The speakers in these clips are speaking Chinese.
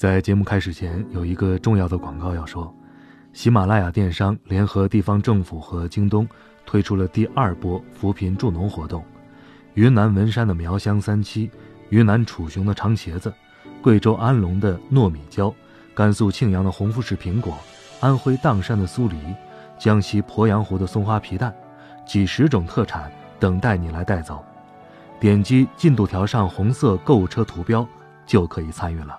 在节目开始前，有一个重要的广告要说：喜马拉雅电商联合地方政府和京东推出了第二波扶贫助农活动。云南文山的苗乡三七，云南楚雄的长茄子，贵州安龙的糯米椒，甘肃庆阳的红富士苹果，安徽砀山的酥梨，江西鄱阳湖的松花皮蛋，几十种特产等待你来带走。点击进度条上红色购物车图标，就可以参与了。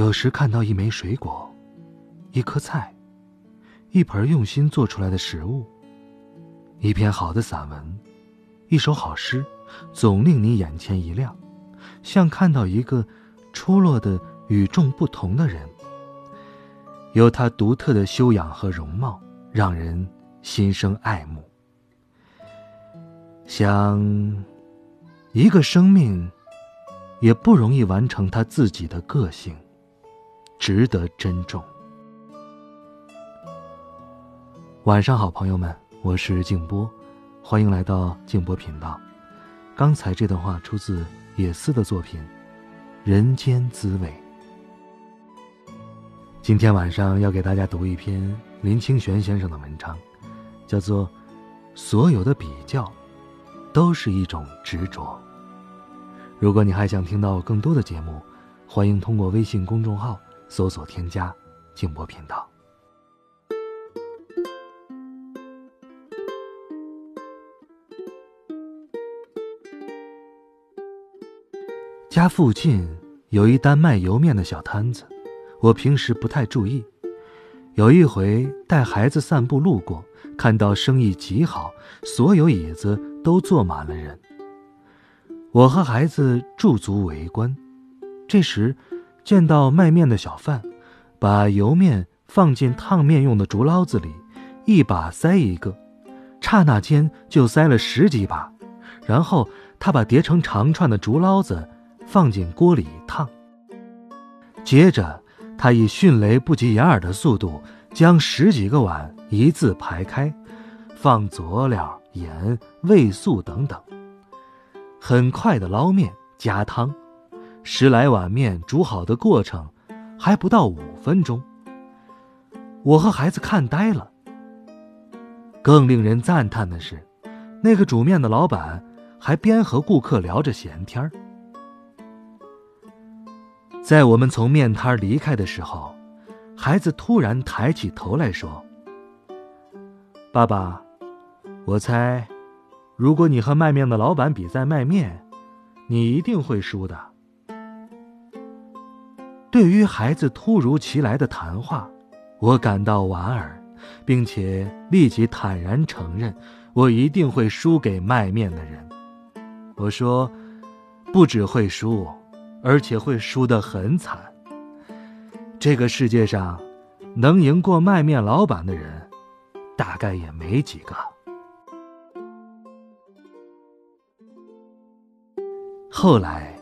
有时看到一枚水果，一颗菜，一盆用心做出来的食物，一篇好的散文，一首好诗，总令你眼前一亮，像看到一个出落的与众不同的人，有他独特的修养和容貌，让人心生爱慕。想，一个生命，也不容易完成他自己的个性。值得珍重。晚上好，朋友们，我是静波，欢迎来到静波频道。刚才这段话出自野思的作品《人间滋味》。今天晚上要给大家读一篇林清玄先生的文章，叫做《所有的比较都是一种执着》。如果你还想听到更多的节目，欢迎通过微信公众号。搜索添加静波频道。家附近有一单卖油面的小摊子，我平时不太注意。有一回带孩子散步路过，看到生意极好，所有椅子都坐满了人。我和孩子驻足围观，这时。见到卖面的小贩，把油面放进烫面用的竹捞子里，一把塞一个，刹那间就塞了十几把。然后他把叠成长串的竹捞子放进锅里一烫。接着，他以迅雷不及掩耳的速度将十几个碗一字排开，放佐料、盐、味素等等，很快的捞面加汤。十来碗面煮好的过程，还不到五分钟。我和孩子看呆了。更令人赞叹的是，那个煮面的老板还边和顾客聊着闲天儿。在我们从面摊离开的时候，孩子突然抬起头来说：“爸爸，我猜，如果你和卖面的老板比赛卖面，你一定会输的。”对于孩子突如其来的谈话，我感到莞尔，并且立即坦然承认，我一定会输给卖面的人。我说，不只会输，而且会输得很惨。这个世界上，能赢过卖面老板的人，大概也没几个。后来。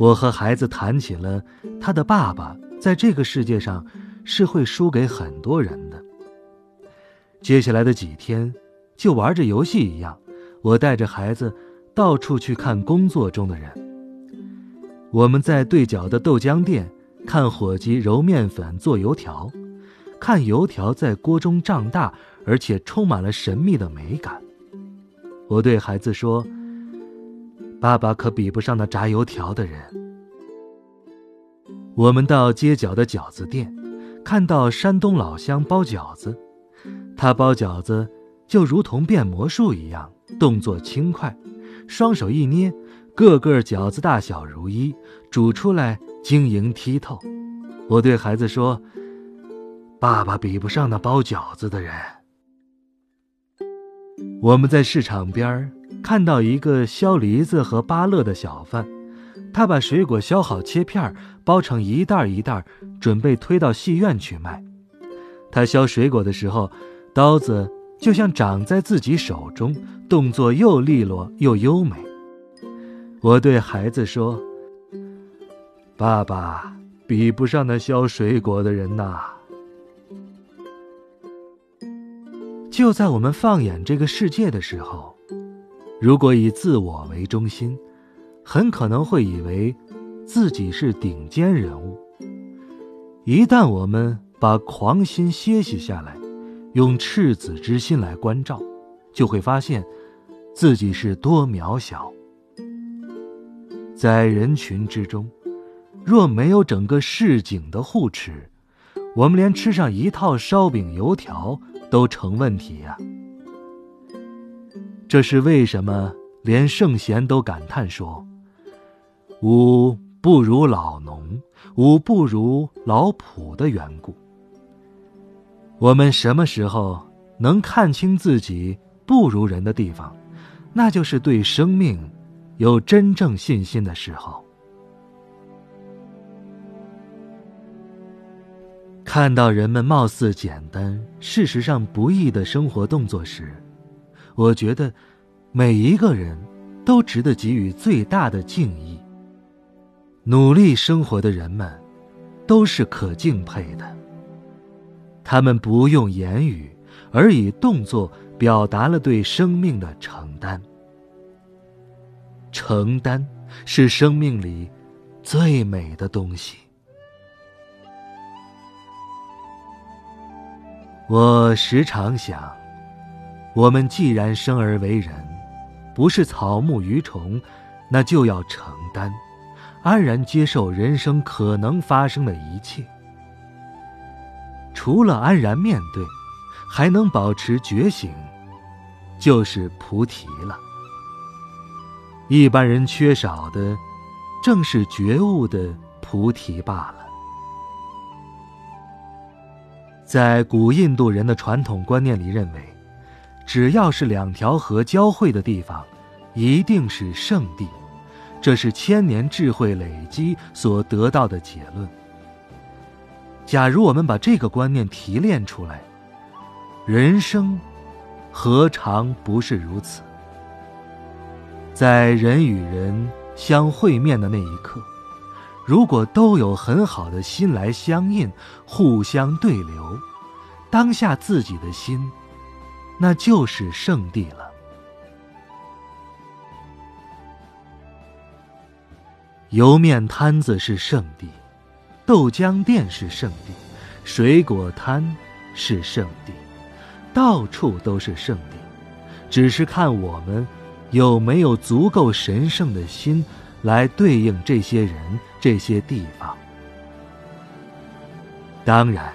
我和孩子谈起了他的爸爸在这个世界上是会输给很多人的。接下来的几天，就玩着游戏一样，我带着孩子到处去看工作中的人。我们在对角的豆浆店看伙计揉面粉做油条，看油条在锅中胀大，而且充满了神秘的美感。我对孩子说。爸爸可比不上那炸油条的人。我们到街角的饺子店，看到山东老乡包饺子，他包饺子就如同变魔术一样，动作轻快，双手一捏，个个饺子大小如一，煮出来晶莹剔透。我对孩子说：“爸爸比不上那包饺子的人。”我们在市场边。看到一个削梨子和芭乐的小贩，他把水果削好切片，包成一袋一袋，准备推到戏院去卖。他削水果的时候，刀子就像长在自己手中，动作又利落又优美。我对孩子说：“爸爸比不上那削水果的人呐。”就在我们放眼这个世界的时候，如果以自我为中心，很可能会以为自己是顶尖人物。一旦我们把狂心歇息下来，用赤子之心来关照，就会发现自己是多渺小。在人群之中，若没有整个市井的护持，我们连吃上一套烧饼油条都成问题呀。这是为什么？连圣贤都感叹说：“吾不如老农，吾不如老仆的缘故。”我们什么时候能看清自己不如人的地方，那就是对生命。有真正信心的时候，看到人们貌似简单、事实上不易的生活动作时，我觉得每一个人都值得给予最大的敬意。努力生活的人们都是可敬佩的，他们不用言语，而以动作表达了对生命的承担。承担是生命里最美的东西。我时常想，我们既然生而为人，不是草木鱼虫，那就要承担，安然接受人生可能发生的一切。除了安然面对，还能保持觉醒，就是菩提了。一般人缺少的，正是觉悟的菩提罢了。在古印度人的传统观念里，认为，只要是两条河交汇的地方，一定是圣地，这是千年智慧累积所得到的结论。假如我们把这个观念提炼出来，人生何尝不是如此？在人与人相会面的那一刻，如果都有很好的心来相应，互相对流，当下自己的心，那就是圣地了。油面摊子是圣地，豆浆店是圣地，水果摊是圣地，到处都是圣地，只是看我们。有没有足够神圣的心来对应这些人、这些地方？当然，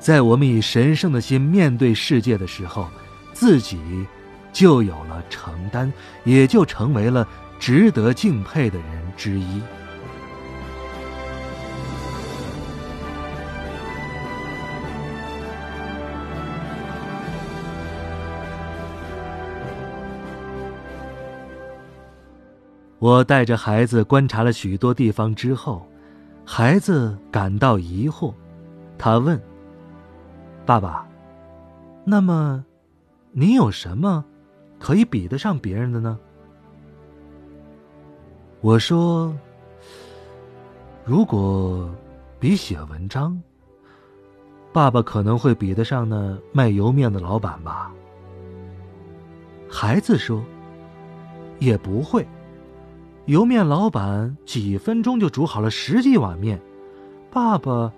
在我们以神圣的心面对世界的时候，自己就有了承担，也就成为了值得敬佩的人之一。我带着孩子观察了许多地方之后，孩子感到疑惑，他问：“爸爸，那么，你有什么可以比得上别人的呢？”我说：“如果比写文章，爸爸可能会比得上那卖油面的老板吧。”孩子说：“也不会。”油面老板几分钟就煮好了十几碗面，爸爸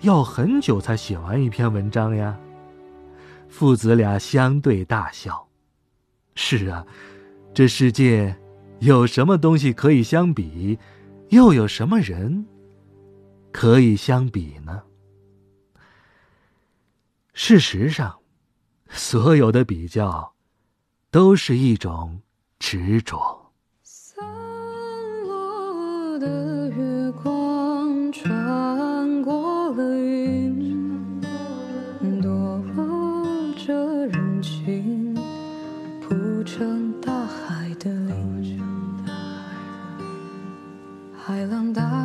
要很久才写完一篇文章呀。父子俩相对大笑。是啊，这世界有什么东西可以相比，又有什么人可以相比呢？事实上，所有的比较都是一种执着。的月光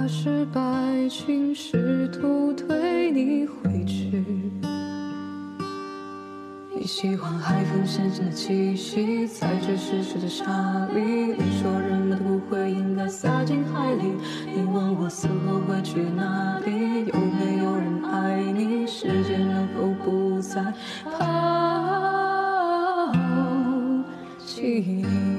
浪打湿白裙，试图推你回去。你喜欢海风咸咸的气息，在这湿湿的沙里。你说人们的骨灰应该撒进海里。你问我死后会去哪里？有没有人爱你？世界能否不再抛弃你？